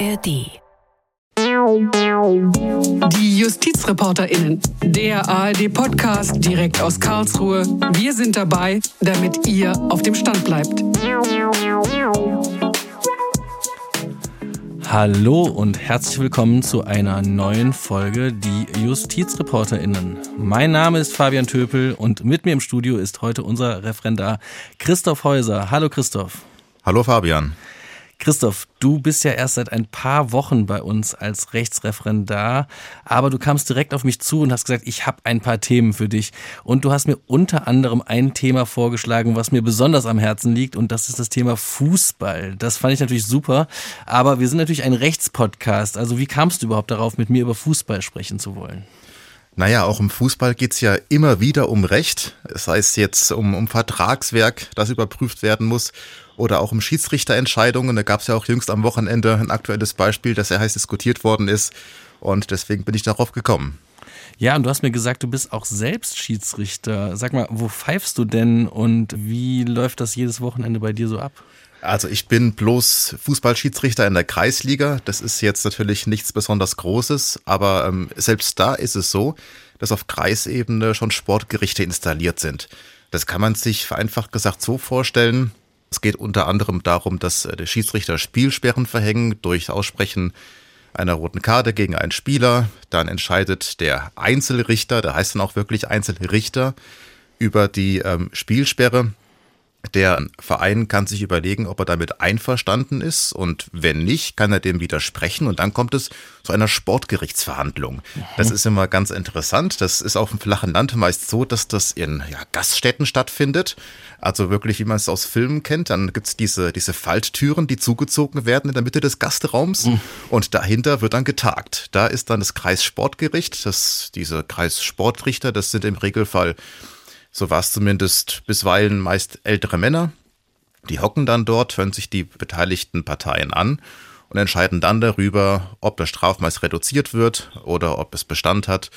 ARD. Die JustizreporterInnen, der ARD-Podcast direkt aus Karlsruhe. Wir sind dabei, damit ihr auf dem Stand bleibt. Hallo und herzlich willkommen zu einer neuen Folge Die JustizreporterInnen. Mein Name ist Fabian Töpel und mit mir im Studio ist heute unser Referendar Christoph Häuser. Hallo Christoph. Hallo Fabian. Christoph, du bist ja erst seit ein paar Wochen bei uns als Rechtsreferendar, aber du kamst direkt auf mich zu und hast gesagt, ich habe ein paar Themen für dich. Und du hast mir unter anderem ein Thema vorgeschlagen, was mir besonders am Herzen liegt, und das ist das Thema Fußball. Das fand ich natürlich super, aber wir sind natürlich ein Rechtspodcast. Also wie kamst du überhaupt darauf, mit mir über Fußball sprechen zu wollen? Naja, auch im Fußball geht's ja immer wieder um Recht. Es heißt jetzt um, um Vertragswerk, das überprüft werden muss oder auch um Schiedsrichterentscheidungen. Da gab es ja auch jüngst am Wochenende ein aktuelles Beispiel, das sehr heiß diskutiert worden ist. Und deswegen bin ich darauf gekommen. Ja, und du hast mir gesagt, du bist auch selbst Schiedsrichter. Sag mal, wo pfeifst du denn und wie läuft das jedes Wochenende bei dir so ab? Also ich bin bloß Fußballschiedsrichter in der Kreisliga. Das ist jetzt natürlich nichts besonders Großes, aber ähm, selbst da ist es so, dass auf Kreisebene schon Sportgerichte installiert sind. Das kann man sich vereinfacht gesagt so vorstellen, es geht unter anderem darum, dass äh, der Schiedsrichter Spielsperren verhängen durch Aussprechen einer roten Karte gegen einen Spieler. Dann entscheidet der Einzelrichter, der heißt dann auch wirklich Einzelrichter, über die ähm, Spielsperre. Der Verein kann sich überlegen, ob er damit einverstanden ist und wenn nicht, kann er dem widersprechen und dann kommt es zu einer Sportgerichtsverhandlung. Das ist immer ganz interessant. Das ist auf dem flachen Land meist so, dass das in ja, Gaststätten stattfindet. Also wirklich, wie man es aus Filmen kennt. Dann gibt's diese, diese Falttüren, die zugezogen werden in der Mitte des Gastraums und dahinter wird dann getagt. Da ist dann das Kreissportgericht, das, diese Kreissportrichter, das sind im Regelfall so war es zumindest bisweilen meist ältere Männer. Die hocken dann dort, hören sich die beteiligten Parteien an und entscheiden dann darüber, ob das Strafmaß reduziert wird oder ob es Bestand hat.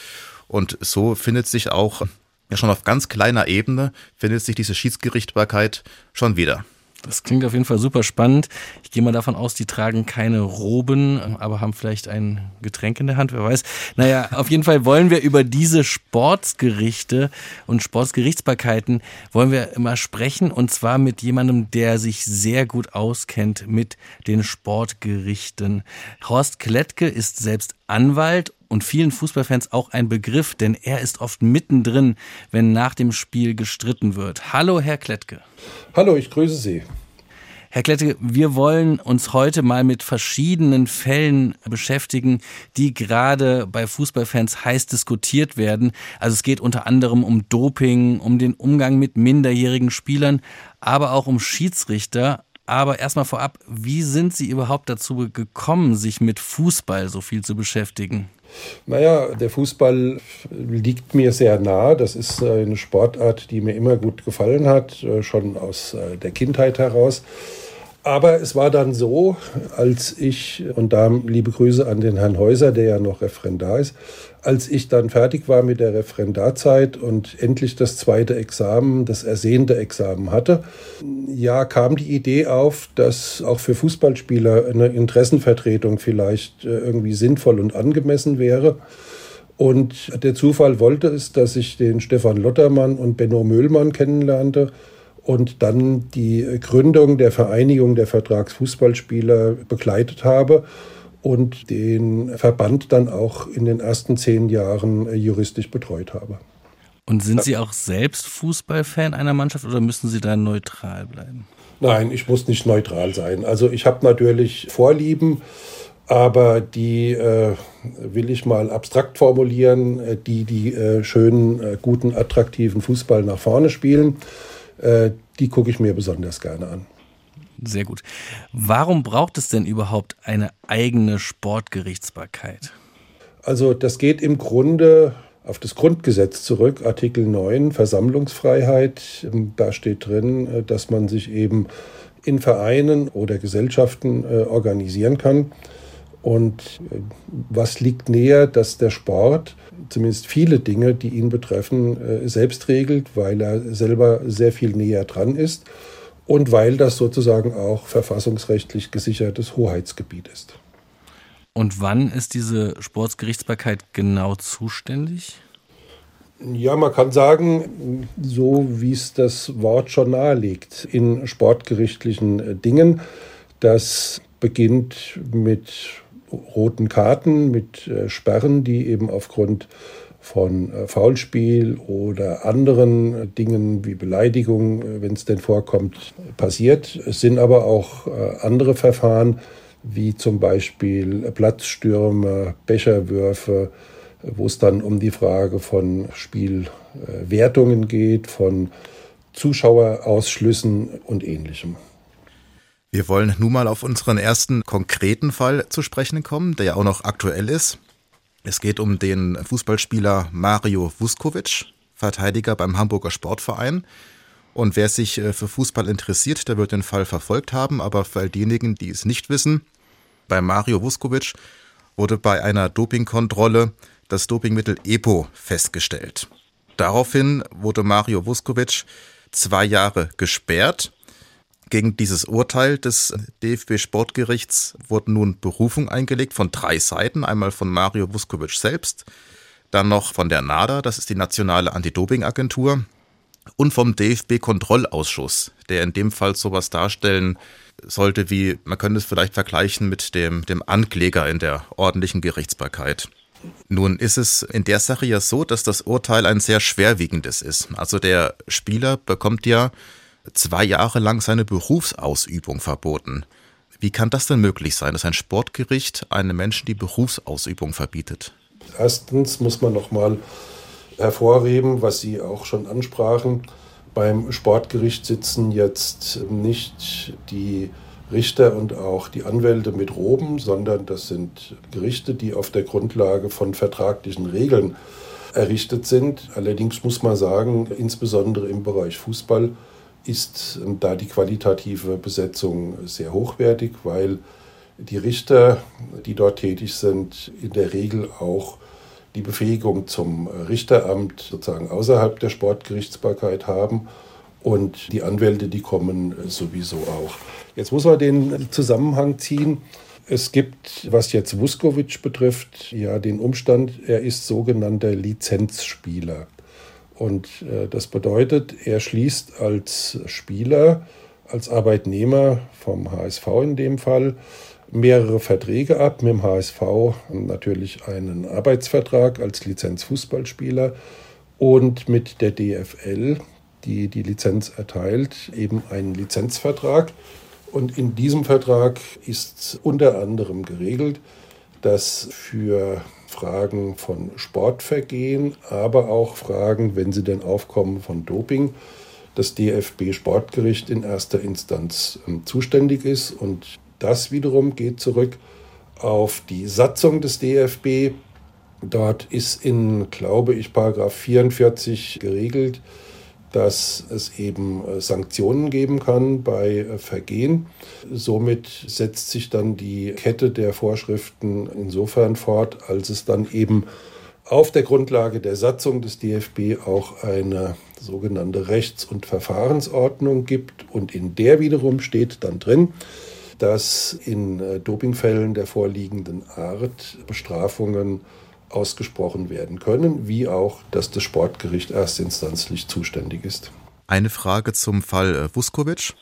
Und so findet sich auch, ja schon auf ganz kleiner Ebene, findet sich diese Schiedsgerichtbarkeit schon wieder. Das klingt auf jeden Fall super spannend. Ich gehe mal davon aus, die tragen keine Roben, aber haben vielleicht ein Getränk in der Hand, wer weiß. Naja, auf jeden Fall wollen wir über diese Sportsgerichte und Sportsgerichtsbarkeiten wollen wir immer sprechen und zwar mit jemandem, der sich sehr gut auskennt mit den Sportgerichten. Horst Klettke ist selbst Anwalt und vielen Fußballfans auch ein Begriff, denn er ist oft mittendrin, wenn nach dem Spiel gestritten wird. Hallo, Herr Klettke. Hallo, ich grüße Sie. Herr Klette, wir wollen uns heute mal mit verschiedenen Fällen beschäftigen, die gerade bei Fußballfans heiß diskutiert werden. Also es geht unter anderem um Doping, um den Umgang mit minderjährigen Spielern, aber auch um Schiedsrichter. Aber erstmal vorab, wie sind Sie überhaupt dazu gekommen, sich mit Fußball so viel zu beschäftigen? Naja, der Fußball liegt mir sehr nah. Das ist eine Sportart, die mir immer gut gefallen hat, äh, schon aus äh, der Kindheit heraus. Aber es war dann so, als ich, und da liebe Grüße an den Herrn Häuser, der ja noch Referendar ist, als ich dann fertig war mit der Referendarzeit und endlich das zweite Examen, das ersehnte Examen hatte, ja, kam die Idee auf, dass auch für Fußballspieler eine Interessenvertretung vielleicht äh, irgendwie sinnvoll und angemessen wäre. Und der Zufall wollte es, dass ich den Stefan Lottermann und Benno Möhlmann kennenlernte und dann die Gründung der Vereinigung der Vertragsfußballspieler begleitet habe und den Verband dann auch in den ersten zehn Jahren juristisch betreut habe. Und sind Sie auch selbst Fußballfan einer Mannschaft oder müssen Sie da neutral bleiben? Nein, ich muss nicht neutral sein. Also ich habe natürlich Vorlieben, aber die äh, will ich mal abstrakt formulieren, äh, die die äh, schönen, äh, guten, attraktiven Fußball nach vorne spielen. Äh, die gucke ich mir besonders gerne an. Sehr gut. Warum braucht es denn überhaupt eine eigene Sportgerichtsbarkeit? Also das geht im Grunde auf das Grundgesetz zurück, Artikel 9, Versammlungsfreiheit. Da steht drin, äh, dass man sich eben in Vereinen oder Gesellschaften äh, organisieren kann. Und was liegt näher, dass der Sport zumindest viele Dinge, die ihn betreffen, äh, selbst regelt, weil er selber sehr viel näher dran ist und weil das sozusagen auch verfassungsrechtlich gesichertes Hoheitsgebiet ist. Und wann ist diese Sportsgerichtsbarkeit genau zuständig? Ja, man kann sagen, so wie es das Wort schon nahelegt, in sportgerichtlichen äh, Dingen. Das beginnt mit roten Karten, mit äh, Sperren, die eben aufgrund von äh, Foulspiel oder anderen Dingen wie Beleidigung, wenn es denn vorkommt, passiert. Es sind aber auch andere Verfahren, wie zum Beispiel Platzstürme, Becherwürfe, wo es dann um die Frage von Spielwertungen geht, von Zuschauerausschlüssen und ähnlichem. Wir wollen nun mal auf unseren ersten konkreten Fall zu sprechen kommen, der ja auch noch aktuell ist. Es geht um den Fußballspieler Mario Vuskovic, Verteidiger beim Hamburger Sportverein. Und wer sich äh, für Fußball interessiert, der wird den Fall verfolgt haben. Aber für all diejenigen, die es nicht wissen, bei Mario Vuskovic wurde bei einer Dopingkontrolle das Dopingmittel EPO festgestellt. Daraufhin wurde Mario Vuskovic zwei Jahre gesperrt. Gegen dieses Urteil des DFB Sportgerichts wurde nun Berufung eingelegt von drei Seiten. Einmal von Mario Vuskovic selbst, dann noch von der NADA, das ist die nationale Anti-Doping-Agentur, und vom DFB-Kontrollausschuss, der in dem Fall sowas darstellen sollte wie, man könnte es vielleicht vergleichen mit dem, dem Ankläger in der ordentlichen Gerichtsbarkeit. Nun ist es in der Sache ja so, dass das Urteil ein sehr schwerwiegendes ist. Also der Spieler bekommt ja zwei Jahre lang seine Berufsausübung verboten. Wie kann das denn möglich sein, dass ein Sportgericht einem Menschen die Berufsausübung verbietet? Erstens muss man noch mal hervorheben, was Sie auch schon ansprachen. Beim Sportgericht sitzen jetzt nicht die Richter und auch die Anwälte mit Roben, sondern das sind Gerichte, die auf der Grundlage von vertraglichen Regeln errichtet sind. Allerdings muss man sagen, insbesondere im Bereich Fußball ist da die qualitative Besetzung sehr hochwertig, weil die Richter, die dort tätig sind, in der Regel auch die Befähigung zum Richteramt sozusagen außerhalb der Sportgerichtsbarkeit haben und die Anwälte, die kommen sowieso auch. Jetzt muss man den Zusammenhang ziehen. Es gibt, was jetzt Vuskovic betrifft, ja den Umstand, er ist sogenannter Lizenzspieler. Und äh, das bedeutet, er schließt als Spieler, als Arbeitnehmer vom HSV in dem Fall, mehrere Verträge ab. Mit dem HSV natürlich einen Arbeitsvertrag als Lizenzfußballspieler und mit der DFL, die die Lizenz erteilt, eben einen Lizenzvertrag. Und in diesem Vertrag ist unter anderem geregelt, dass für Fragen von Sportvergehen, aber auch Fragen, wenn sie denn aufkommen, von Doping, das DFB Sportgericht in erster Instanz ähm, zuständig ist. Und das wiederum geht zurück auf die Satzung des DFB. Dort ist in, glaube ich, Paragraph 44 geregelt, dass es eben äh, Sanktionen geben kann bei äh, Vergehen. Somit setzt sich dann die Kette der Vorschriften insofern fort, als es dann eben auf der Grundlage der Satzung des DFB auch eine sogenannte Rechts- und Verfahrensordnung gibt. Und in der wiederum steht dann drin, dass in äh, Dopingfällen der vorliegenden Art Bestrafungen ausgesprochen werden können, wie auch, dass das Sportgericht erstinstanzlich zuständig ist. Eine Frage zum Fall äh, Vuskovic,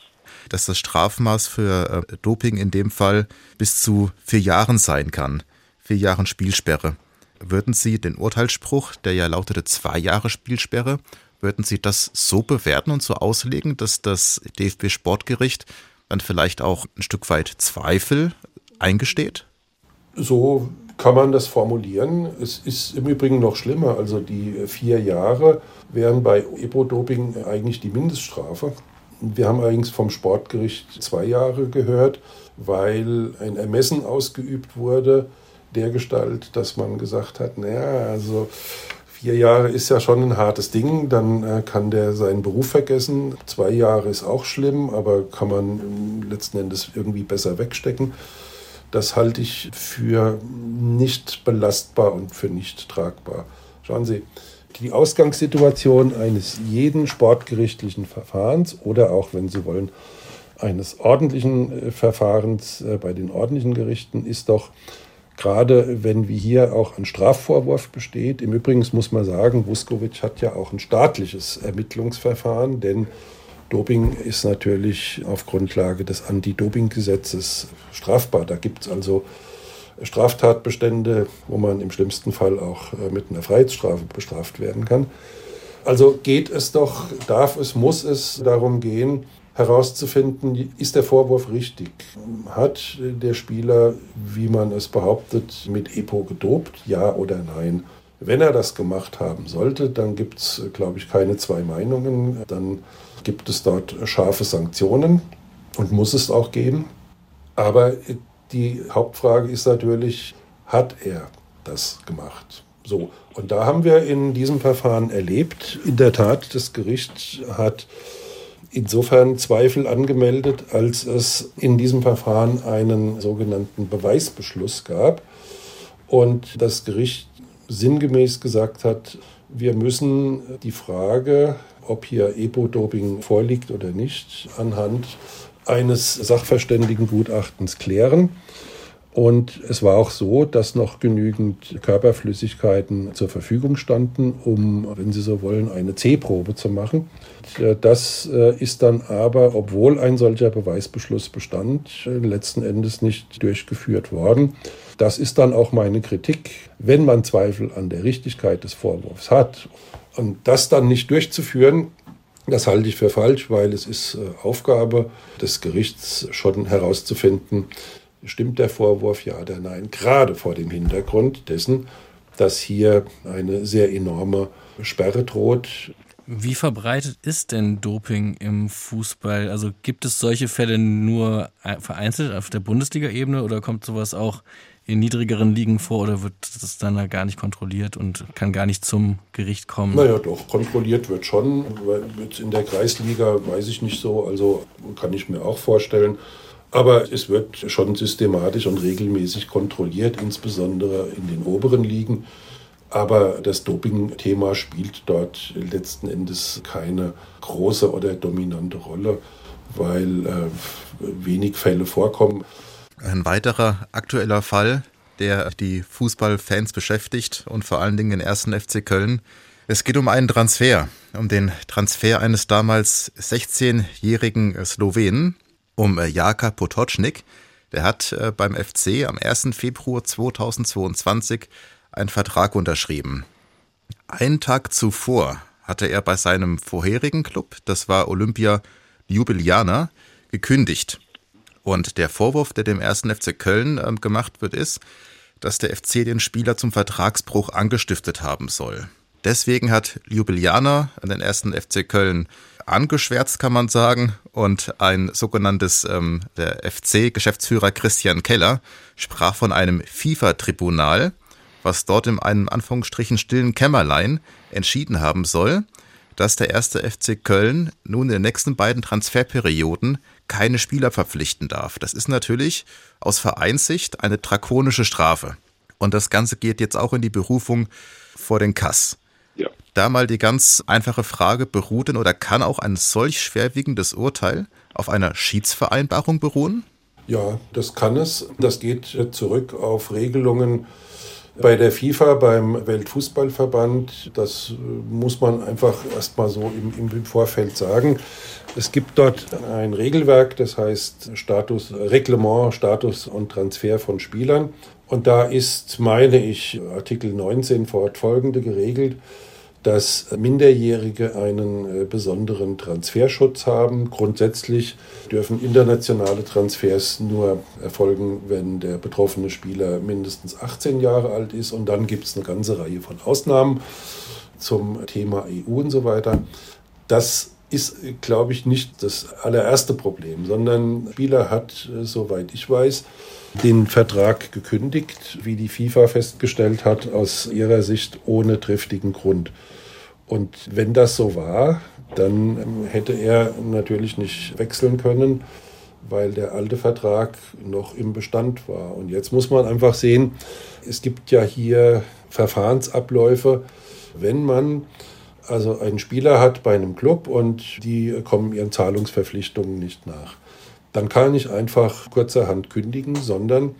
dass das Strafmaß für äh, Doping in dem Fall bis zu vier Jahren sein kann, vier Jahren Spielsperre. Würden Sie den Urteilsspruch, der ja lautete zwei Jahre Spielsperre, würden Sie das so bewerten und so auslegen, dass das DFB Sportgericht dann vielleicht auch ein Stück weit Zweifel eingesteht? So kann man das formulieren. Es ist im Übrigen noch schlimmer. Also die vier Jahre wären bei Epo-Doping eigentlich die Mindeststrafe. Wir haben allerdings vom Sportgericht zwei Jahre gehört, weil ein Ermessen ausgeübt wurde, der Gestalt, dass man gesagt hat, naja, also vier Jahre ist ja schon ein hartes Ding, dann äh, kann der seinen Beruf vergessen. Zwei Jahre ist auch schlimm, aber kann man letzten Endes irgendwie besser wegstecken. Das halte ich für nicht belastbar und für nicht tragbar. Schauen Sie, die Ausgangssituation eines jeden sportgerichtlichen Verfahrens oder auch, wenn Sie wollen, eines ordentlichen äh, Verfahrens äh, bei den ordentlichen Gerichten ist doch Gerade wenn wie hier auch ein Strafvorwurf besteht. Im Übrigen muss man sagen, Vuskovic hat ja auch ein staatliches Ermittlungsverfahren, denn Doping ist natürlich auf Grundlage des Anti-Doping-Gesetzes strafbar. Da gibt es also Straftatbestände, wo man im schlimmsten Fall auch äh, mit einer Freiheitsstrafe bestraft werden kann. Also geht es doch, darf es, muss es darum gehen, herauszufinden, ist der Vorwurf richtig? Hat der Spieler, wie man es behauptet, mit EPO gedopt? Ja oder nein? Wenn er das gemacht haben sollte, dann gibt es, glaube ich, keine zwei Meinungen. Dann gibt es dort scharfe Sanktionen und muss es auch geben. Aber die Hauptfrage ist natürlich, hat er das gemacht? So, und da haben wir in diesem Verfahren erlebt, in der Tat, das Gericht hat insofern Zweifel angemeldet, als es in diesem Verfahren einen sogenannten Beweisbeschluss gab und das Gericht sinngemäß gesagt hat, wir müssen die Frage, ob hier Epo-Doping vorliegt oder nicht, anhand eines Sachverständigengutachtens klären. Und es war auch so, dass noch genügend Körperflüssigkeiten zur Verfügung standen, um, wenn Sie so wollen, eine C-Probe zu machen. Das äh, ist dann aber, obwohl ein solcher Beweisbeschluss bestand, letzten Endes nicht durchgeführt worden. Das ist dann auch meine Kritik. Wenn man Zweifel an der Richtigkeit des Vorwurfs hat und das dann nicht durchzuführen, das halte ich für falsch, weil es ist äh, Aufgabe des Gerichts schon herauszufinden, Stimmt der Vorwurf ja oder nein? Gerade vor dem Hintergrund dessen, dass hier eine sehr enorme Sperre droht. Wie verbreitet ist denn Doping im Fußball? Also gibt es solche Fälle nur vereinzelt auf der Bundesliga-Ebene oder kommt sowas auch in niedrigeren Ligen vor oder wird das dann gar nicht kontrolliert und kann gar nicht zum Gericht kommen? Naja, doch, kontrolliert wird schon. In der Kreisliga weiß ich nicht so, also kann ich mir auch vorstellen. Aber es wird schon systematisch und regelmäßig kontrolliert, insbesondere in den oberen Ligen. Aber das Doping-Thema spielt dort letzten Endes keine große oder dominante Rolle, weil äh, wenig Fälle vorkommen. Ein weiterer aktueller Fall, der die Fußballfans beschäftigt und vor allen Dingen den ersten FC Köln. Es geht um einen Transfer, um den Transfer eines damals 16-jährigen Slowenen um äh, Jaka Potocznik. Der hat äh, beim FC am 1. Februar 2022 einen Vertrag unterschrieben. Einen Tag zuvor hatte er bei seinem vorherigen Club, das war Olympia Ljubljana, gekündigt. Und der Vorwurf, der dem 1. FC Köln äh, gemacht wird, ist, dass der FC den Spieler zum Vertragsbruch angestiftet haben soll. Deswegen hat Ljubljana den 1. FC Köln angeschwärzt, kann man sagen. Und ein sogenanntes, ähm, der FC-Geschäftsführer Christian Keller sprach von einem FIFA-Tribunal, was dort in einem Anführungsstrichen stillen Kämmerlein entschieden haben soll, dass der erste FC Köln nun in den nächsten beiden Transferperioden keine Spieler verpflichten darf. Das ist natürlich aus Vereinssicht eine drakonische Strafe. Und das Ganze geht jetzt auch in die Berufung vor den Kass da mal die ganz einfache Frage, beruht denn oder kann auch ein solch schwerwiegendes Urteil auf einer Schiedsvereinbarung beruhen? Ja, das kann es. Das geht zurück auf Regelungen bei der FIFA, beim Weltfußballverband. Das muss man einfach erstmal so im, im Vorfeld sagen. Es gibt dort ein Regelwerk, das heißt Status, Reglement, Status und Transfer von Spielern. Und da ist, meine ich, Artikel 19 fortfolgende geregelt dass Minderjährige einen äh, besonderen Transferschutz haben. Grundsätzlich dürfen internationale Transfers nur erfolgen, wenn der betroffene Spieler mindestens 18 Jahre alt ist. Und dann gibt es eine ganze Reihe von Ausnahmen zum Thema EU und so weiter. Das ist, glaube ich, nicht das allererste Problem, sondern der Spieler hat, äh, soweit ich weiß, den Vertrag gekündigt, wie die FIFA festgestellt hat, aus ihrer Sicht ohne triftigen Grund. Und wenn das so war, dann hätte er natürlich nicht wechseln können, weil der alte Vertrag noch im Bestand war. Und jetzt muss man einfach sehen, es gibt ja hier Verfahrensabläufe, wenn man also einen Spieler hat bei einem Club und die kommen ihren Zahlungsverpflichtungen nicht nach. Dann kann ich einfach kurzerhand kündigen, sondern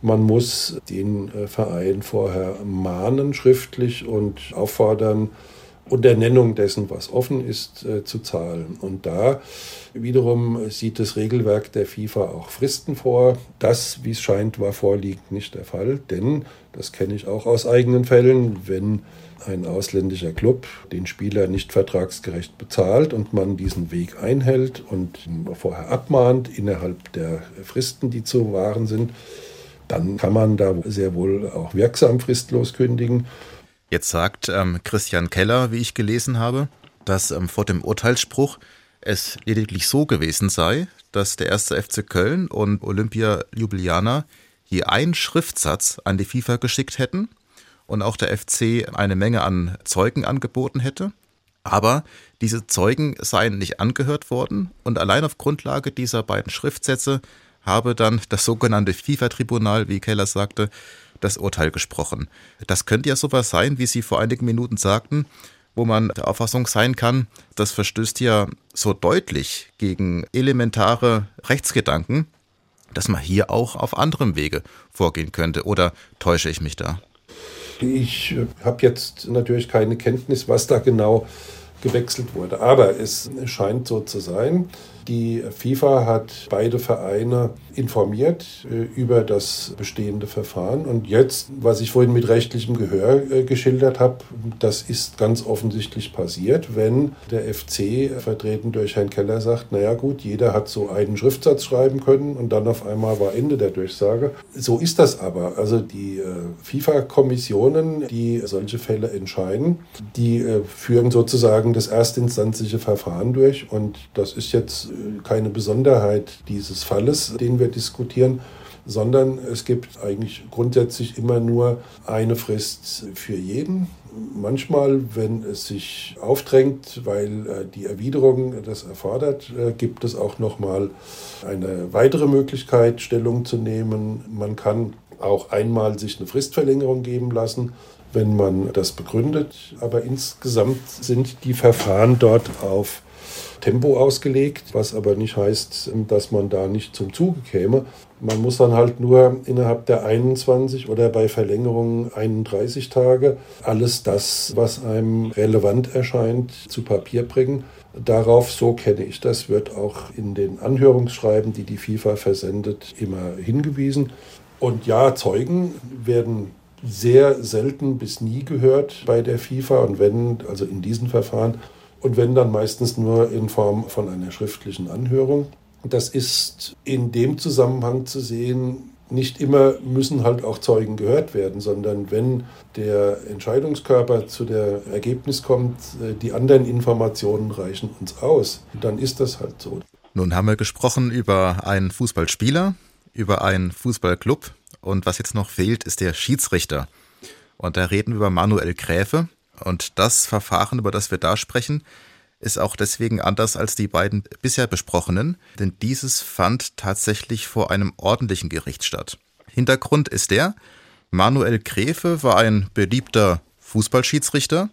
Man muss den äh, Verein vorher mahnen schriftlich und auffordern, unter Nennung dessen, was offen ist, äh, zu zahlen. Und da wiederum sieht das Regelwerk der FIFA auch Fristen vor. Das, wie es scheint, war vorliegend nicht der Fall, denn, das kenne ich auch aus eigenen Fällen, wenn ein ausländischer Club den Spieler nicht vertragsgerecht bezahlt und man diesen Weg einhält und vorher abmahnt innerhalb der Fristen, die zu wahren sind, dann kann man da sehr wohl auch wirksam fristlos kündigen. Jetzt sagt ähm, Christian Keller, wie ich gelesen habe, dass ähm, vor dem Urteilsspruch es lediglich so gewesen sei, dass der erste FC Köln und Olympia Ljubljana hier einen Schriftsatz an die FIFA geschickt hätten und auch der FC eine Menge an Zeugen angeboten hätte. Aber diese Zeugen seien nicht angehört worden und allein auf Grundlage dieser beiden Schriftsätze habe dann das sogenannte FIFA-Tribunal, wie Keller sagte, das Urteil gesprochen. Das könnte ja sowas sein, wie Sie vor einigen Minuten sagten, wo man der Auffassung sein kann, das verstößt ja so deutlich gegen elementare Rechtsgedanken, dass man hier auch auf anderem Wege vorgehen könnte. Oder täusche ich mich da? Ich äh, habe jetzt natürlich keine Kenntnis, was da genau gewechselt wurde. Aber es scheint so zu sein, die FIFA hat beide Vereine informiert äh, über das bestehende Verfahren. Und jetzt, was ich vorhin mit rechtlichem Gehör äh, geschildert habe, das ist ganz offensichtlich passiert, wenn der FC, vertreten durch Herrn Keller, sagt, naja gut, jeder hat so einen Schriftsatz schreiben können und dann auf einmal war Ende der Durchsage. So ist das aber. Also die äh, FIFA-Kommissionen, die solche Fälle entscheiden, die führen sozusagen das erstinstanzliche Verfahren durch. Und das ist jetzt keine Besonderheit dieses Falles, den wir diskutieren, sondern es gibt eigentlich grundsätzlich immer nur eine Frist für jeden. Manchmal, wenn es sich aufdrängt, weil äh, die Erwiderung das erfordert, äh, gibt es auch noch mal eine weitere Möglichkeit, Stellung zu nehmen. Man kann auch einmal sich eine Fristverlängerung geben lassen, wenn man das begründet. Aber insgesamt sind die Verfahren dort auf Tempo ausgelegt, was aber nicht heißt, dass man da nicht zum Zuge käme. Man muss dann halt nur innerhalb der 21 oder bei Verlängerung 31 Tage alles das, was einem relevant erscheint, zu Papier bringen. Darauf, so kenne ich das, wird auch in den Anhörungsschreiben, die die FIFA versendet, immer hingewiesen. Und ja, Zeugen werden sehr selten bis nie gehört bei der FIFA und wenn, also in diesen Verfahren, und wenn dann meistens nur in Form von einer schriftlichen Anhörung. Das ist in dem Zusammenhang zu sehen, nicht immer müssen halt auch Zeugen gehört werden, sondern wenn der Entscheidungskörper zu der Ergebnis kommt, äh, die anderen Informationen reichen uns aus, dann ist das halt so. Nun haben wir gesprochen über einen Fußballspieler, über einen Fußballclub und was jetzt noch fehlt, ist der Schiedsrichter. Und da reden wir über Manuel Gräfe. Und das Verfahren, über das wir da sprechen, ist auch deswegen anders als die beiden bisher besprochenen, denn dieses fand tatsächlich vor einem ordentlichen Gericht statt. Hintergrund ist der, Manuel Gräfe war ein beliebter Fußballschiedsrichter,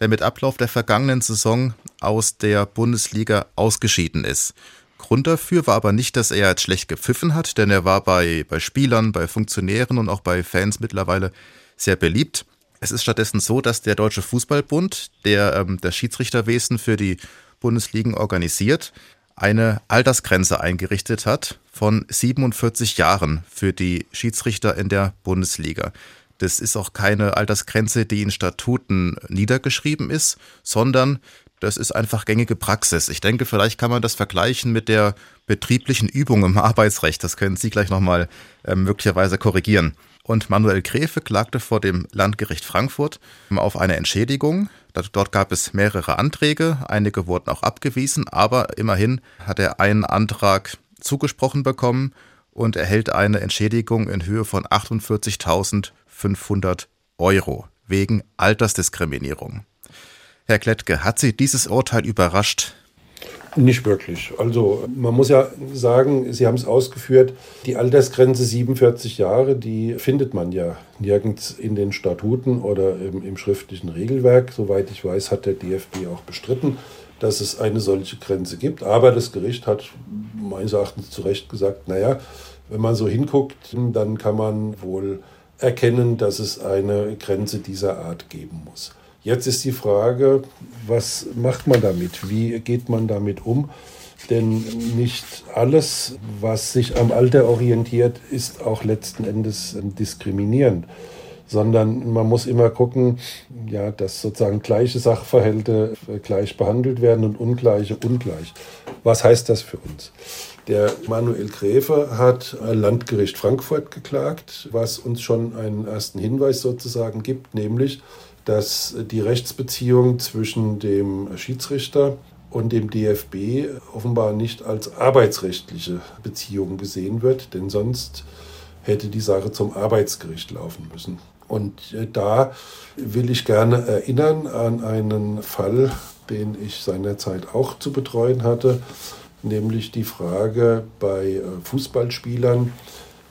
der mit Ablauf der vergangenen Saison aus der Bundesliga ausgeschieden ist. Grund dafür war aber nicht, dass er jetzt schlecht gepfiffen hat, denn er war bei, bei Spielern, bei Funktionären und auch bei Fans mittlerweile sehr beliebt. Es ist stattdessen so, dass der Deutsche Fußballbund, der ähm, das Schiedsrichterwesen für die Bundesligen organisiert, eine Altersgrenze eingerichtet hat von 47 Jahren für die Schiedsrichter in der Bundesliga. Das ist auch keine Altersgrenze, die in Statuten niedergeschrieben ist, sondern das ist einfach gängige Praxis. Ich denke, vielleicht kann man das vergleichen mit der betrieblichen Übung im Arbeitsrecht. Das können Sie gleich nochmal äh, möglicherweise korrigieren. Und Manuel Gräfe klagte vor dem Landgericht Frankfurt auf eine Entschädigung. Dort gab es mehrere Anträge, einige wurden auch abgewiesen, aber immerhin hat er einen Antrag zugesprochen bekommen und erhält eine Entschädigung in Höhe von 48.500 Euro wegen Altersdiskriminierung. Herr Klettke, hat Sie dieses Urteil überrascht? Nicht wirklich. Also man muss ja sagen, Sie haben es ausgeführt, die Altersgrenze 47 Jahre, die findet man ja nirgends in den Statuten oder im, im schriftlichen Regelwerk. Soweit ich weiß, hat der DFB auch bestritten, dass es eine solche Grenze gibt. Aber das Gericht hat meines Erachtens zu Recht gesagt, naja, wenn man so hinguckt, dann kann man wohl erkennen, dass es eine Grenze dieser Art geben muss. Jetzt ist die Frage, was macht man damit? Wie geht man damit um? Denn nicht alles, was sich am Alter orientiert, ist auch letzten Endes diskriminierend sondern man muss immer gucken, ja, dass sozusagen gleiche Sachverhalte gleich behandelt werden und ungleiche ungleich. Was heißt das für uns? Der Manuel Gräfe hat Landgericht Frankfurt geklagt, was uns schon einen ersten Hinweis sozusagen gibt, nämlich, dass die Rechtsbeziehung zwischen dem Schiedsrichter und dem DFB offenbar nicht als arbeitsrechtliche Beziehung gesehen wird, denn sonst hätte die Sache zum Arbeitsgericht laufen müssen. Und äh, da will ich gerne erinnern an einen Fall, den ich seinerzeit auch zu betreuen hatte, nämlich die Frage bei äh, Fußballspielern,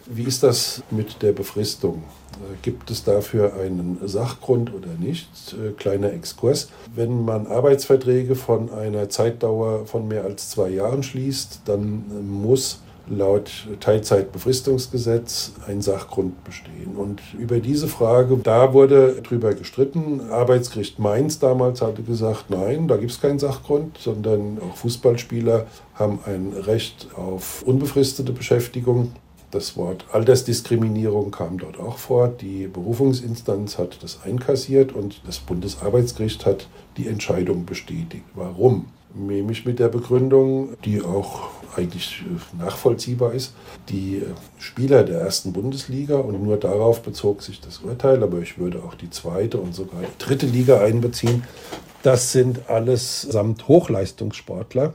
wie ist das mit der Befristung? Äh, gibt es dafür einen Sachgrund oder nicht? Kleiner Exkurs. Wenn man Arbeitsverträge von einer Zeitdauer von mehr als zwei Jahren schließt, dann muss laut Teilzeitbefristungsgesetz ein Sachgrund bestehen. Und über diese Frage, da wurde drüber gestritten. Arbeitsgericht Mainz damals hatte gesagt, nein, da gibt es keinen Sachgrund, sondern auch Fußballspieler haben ein Recht auf unbefristete Beschäftigung. Das Wort Altersdiskriminierung kam dort auch vor. Die Berufungsinstanz hat das einkassiert und das Bundesarbeitsgericht hat die Entscheidung bestätigt. Warum? Nämlich mit der Begründung, die auch eigentlich äh, nachvollziehbar ist. Die äh, Spieler der ersten Bundesliga und nur darauf bezog sich das Urteil, aber ich würde auch die zweite und sogar die dritte Liga einbeziehen. Das sind alles samt Hochleistungssportler,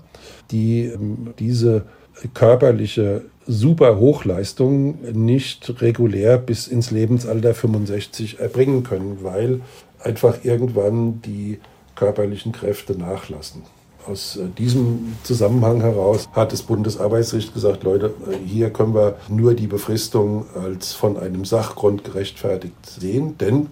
die ähm, diese körperliche super Hochleistung nicht regulär bis ins Lebensalter 65 erbringen können, weil einfach irgendwann die körperlichen Kräfte nachlassen. Aus äh, diesem Zusammenhang heraus hat das Bundesarbeitsgericht gesagt, Leute, äh, hier können wir nur die Befristung als von einem Sachgrund gerechtfertigt sehen, denn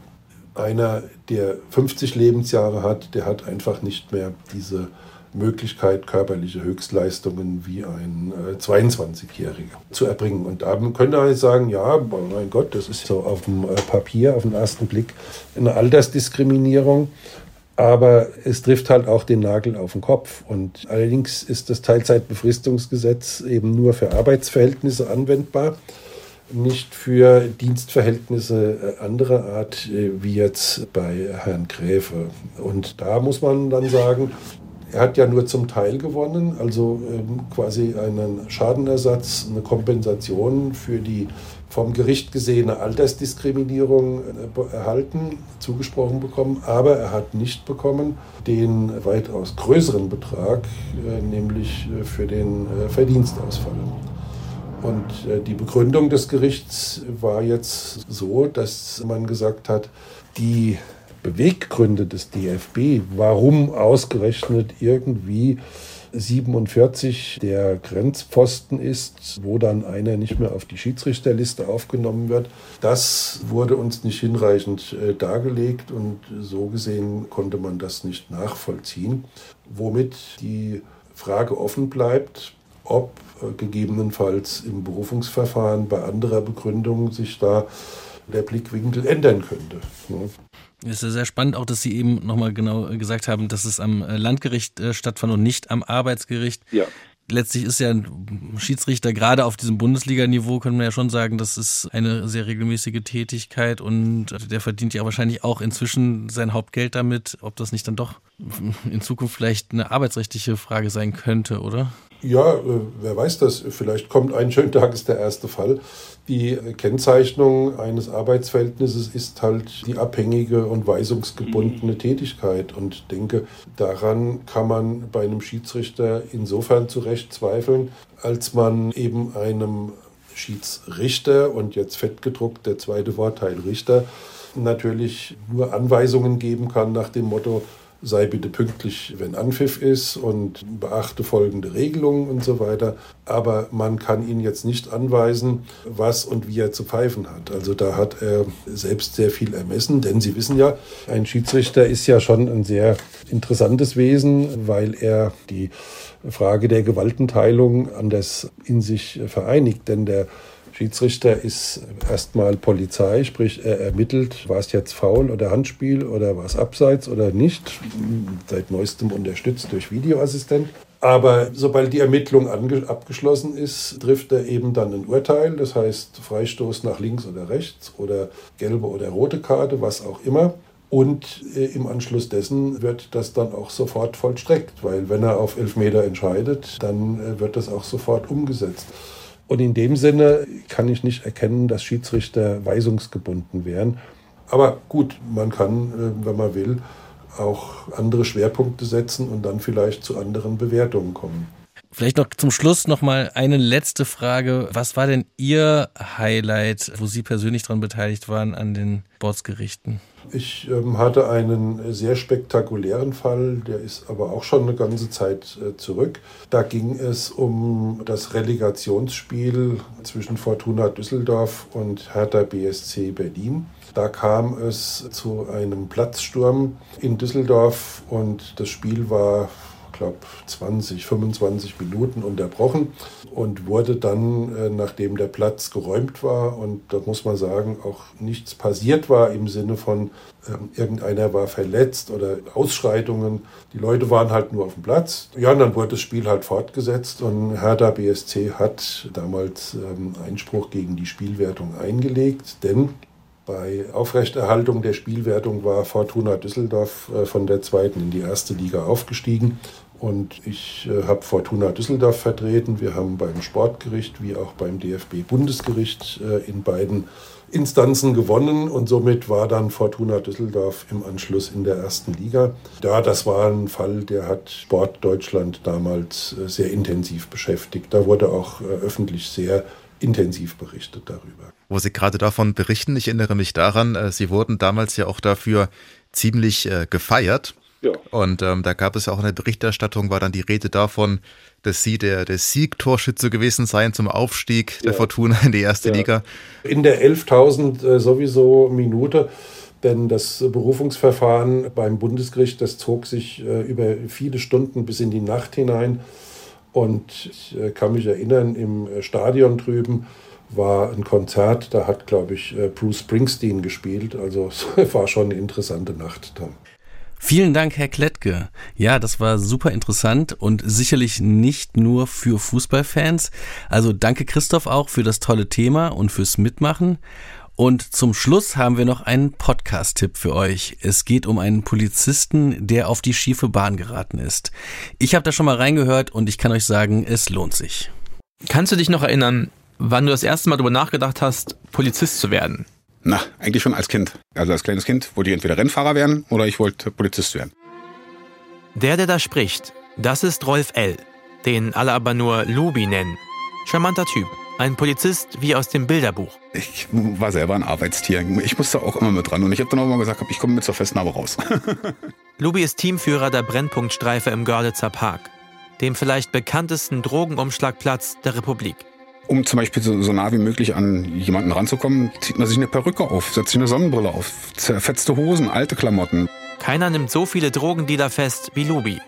einer, der 50 Lebensjahre hat, der hat einfach nicht mehr diese Möglichkeit, körperliche Höchstleistungen wie ein 22-Jähriger äh, zu erbringen. Und da könnte man sagen, ja, mein Gott, das ist so auf dem Papier, auf den ersten Blick eine Altersdiskriminierung. Aber es trifft halt auch den Nagel auf den Kopf. Und allerdings ist das Teilzeitbefristungsgesetz eben nur für Arbeitsverhältnisse anwendbar, nicht für Dienstverhältnisse anderer Art, äh, wie jetzt bei Herrn Gräfe. Und da muss man dann sagen, er hat ja nur zum Teil gewonnen, also ähm, quasi einen Schadenersatz, eine Kompensation für die vom Gericht gesehene Altersdiskriminierung äh, erhalten, zugesprochen bekommen, aber er hat nicht bekommen den weitaus größeren Betrag, äh, nämlich äh, für den Verdienstausfall. Und die Begründung des Gerichts war jetzt so, dass man gesagt hat, die Beweggründe des DFB, warum ausgerechnet irgendwie 47 der Grenzpfosten ist, wo dann einer nicht mehr auf die Schiedsrichterliste aufgenommen wird. Das wurde uns nicht hinreichend äh, dargelegt und so gesehen konnte man das nicht nachvollziehen, womit die Frage offen bleibt, ob äh, gegebenenfalls im Berufungsverfahren bei anderer Begründung sich da der Blickwinkel ändern könnte. Es ist sehr spannend auch, dass Sie eben nochmal genau gesagt haben, dass es am äh, Landgericht äh, stattfand und nicht am Arbeitsgericht. Ja. Letztlich ist ja ein Schiedsrichter gerade auf diesem Bundesliga-Niveau, können wir ja schon sagen, das ist eine sehr regelmäßige Tätigkeit und der verdient ja wahrscheinlich auch inzwischen sein Hauptgeld damit, ob das nicht dann doch in Zukunft vielleicht eine arbeitsrechtliche Frage sein könnte, oder? Ja, äh, wer weiß das? Vielleicht kommt ein schöner Tag, ist der erste Fall. Die Kennzeichnung eines Arbeitsverhältnisses ist halt die abhängige und weisungsgebundene mhm. Tätigkeit. Und ich denke, daran kann man bei einem Schiedsrichter insofern zurecht zweifeln, als man eben einem Schiedsrichter und jetzt fettgedruckt der zweite Wortteil Richter natürlich nur Anweisungen geben kann nach dem Motto, sei bitte pünktlich, wenn Anpfiff ist und beachte folgende Regelungen und so weiter. Aber man kann ihn jetzt nicht anweisen, was und wie er zu pfeifen hat. Also da hat er selbst sehr viel ermessen, denn Sie wissen ja, ein Schiedsrichter ist ja schon ein sehr interessantes Wesen, weil er die Frage der Gewaltenteilung anders in sich vereinigt. Denn der Schiedsrichter ist erstmal Polizei, sprich er ermittelt, war es jetzt faul oder Handspiel oder war es abseits oder nicht, seit neuestem unterstützt durch Videoassistent. Aber sobald die Ermittlung abgeschlossen ist, trifft er eben dann ein Urteil, das heißt Freistoß nach links oder rechts oder gelbe oder rote Karte, was auch immer. Und äh, im Anschluss dessen wird das dann auch sofort vollstreckt, weil wenn er auf Elfmeter entscheidet, dann äh, wird das auch sofort umgesetzt. Und in dem Sinne kann ich nicht erkennen, dass Schiedsrichter weisungsgebunden wären. Aber gut, man kann, äh, wenn man will, auch andere Schwerpunkte setzen und dann vielleicht zu anderen Bewertungen kommen. Vielleicht noch zum Schluss noch mal eine letzte Frage. Was war denn Ihr Highlight, wo Sie persönlich daran beteiligt waren an den Sportsgerichten? Ich ähm, hatte einen sehr spektakulären Fall, der ist aber auch schon eine ganze Zeit äh, zurück. Da ging es um das Relegationsspiel zwischen Fortuna Düsseldorf und Hertha BSC Berlin. Da kam es zu einem Platzsturm in Düsseldorf und das Spiel war glaube 20, 25 Minuten unterbrochen und wurde dann, äh, nachdem der Platz geräumt war und da muss man sagen, auch nichts passiert war im Sinne von äh, irgendeiner war verletzt oder Ausschreitungen. Die Leute waren halt nur auf dem Platz. Ja, und dann wurde das Spiel halt fortgesetzt und Hertha BSC hat damals ähm, Einspruch gegen die Spielwertung eingelegt, denn bei Aufrechterhaltung der Spielwertung war Fortuna Düsseldorf äh, von der zweiten in die erste Liga aufgestiegen. Und ich äh, habe Fortuna Düsseldorf vertreten. Wir haben beim Sportgericht wie auch beim DFB-Bundesgericht äh, in beiden Instanzen gewonnen und somit war dann Fortuna Düsseldorf im Anschluss in der ersten Liga. Ja, das war ein Fall, der hat Sport Deutschland damals sehr intensiv beschäftigt. Da wurde auch öffentlich sehr intensiv berichtet darüber wo Sie gerade davon berichten. Ich erinnere mich daran, äh, Sie wurden damals ja auch dafür ziemlich äh, gefeiert. Ja. Und ähm, da gab es ja auch in der Berichterstattung, war dann die Rede davon, dass Sie der, der Siegtorschütze gewesen seien zum Aufstieg der ja. Fortuna in die erste ja. Liga. In der 11.000 äh, sowieso Minute. Denn das Berufungsverfahren beim Bundesgericht, das zog sich äh, über viele Stunden bis in die Nacht hinein. Und ich äh, kann mich erinnern, im äh, Stadion drüben war ein Konzert, da hat, glaube ich, äh, Bruce Springsteen gespielt. Also es war schon eine interessante Nacht dann. Vielen Dank, Herr Klettke. Ja, das war super interessant und sicherlich nicht nur für Fußballfans. Also danke Christoph auch für das tolle Thema und fürs Mitmachen. Und zum Schluss haben wir noch einen Podcast-Tipp für euch. Es geht um einen Polizisten, der auf die schiefe Bahn geraten ist. Ich habe da schon mal reingehört und ich kann euch sagen, es lohnt sich. Kannst du dich noch erinnern, wann du das erste Mal darüber nachgedacht hast, Polizist zu werden? Na, eigentlich schon als Kind. Also als kleines Kind wollte ich entweder Rennfahrer werden oder ich wollte Polizist werden. Der, der da spricht, das ist Rolf L., den alle aber nur Lubi nennen. Charmanter Typ. Ein Polizist wie aus dem Bilderbuch. Ich war selber ein Arbeitstier. Ich musste auch immer mit dran. Und ich habe dann auch mal gesagt, ich komme mit zur Festnahme raus. Lubi ist Teamführer der Brennpunktstreife im Görlitzer Park, dem vielleicht bekanntesten Drogenumschlagplatz der Republik. Um zum Beispiel so, so nah wie möglich an jemanden ranzukommen, zieht man sich eine Perücke auf, setzt sich eine Sonnenbrille auf, zerfetzte Hosen, alte Klamotten. Keiner nimmt so viele Drogendealer fest wie Lubi.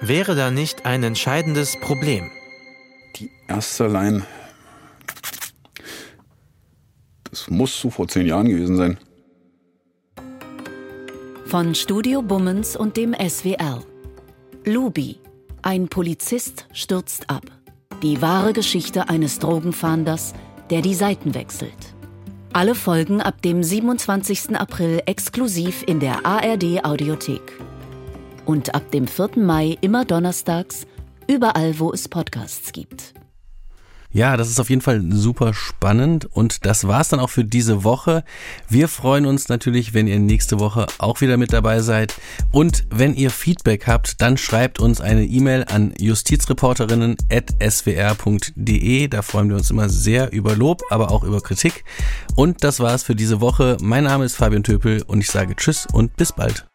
Wäre da nicht ein entscheidendes Problem? Die erste Line. Das muss so vor zehn Jahren gewesen sein. Von Studio Bummens und dem SWR. Lubi. Ein Polizist stürzt ab. Die wahre Geschichte eines Drogenfahnders, der die Seiten wechselt. Alle Folgen ab dem 27. April exklusiv in der ARD Audiothek. Und ab dem 4. Mai immer donnerstags, überall wo es Podcasts gibt. Ja, das ist auf jeden Fall super spannend und das war's dann auch für diese Woche. Wir freuen uns natürlich, wenn ihr nächste Woche auch wieder mit dabei seid und wenn ihr Feedback habt, dann schreibt uns eine E-Mail an justizreporterinnen@swr.de. Da freuen wir uns immer sehr über Lob, aber auch über Kritik. Und das war's für diese Woche. Mein Name ist Fabian Töpel und ich sage Tschüss und bis bald.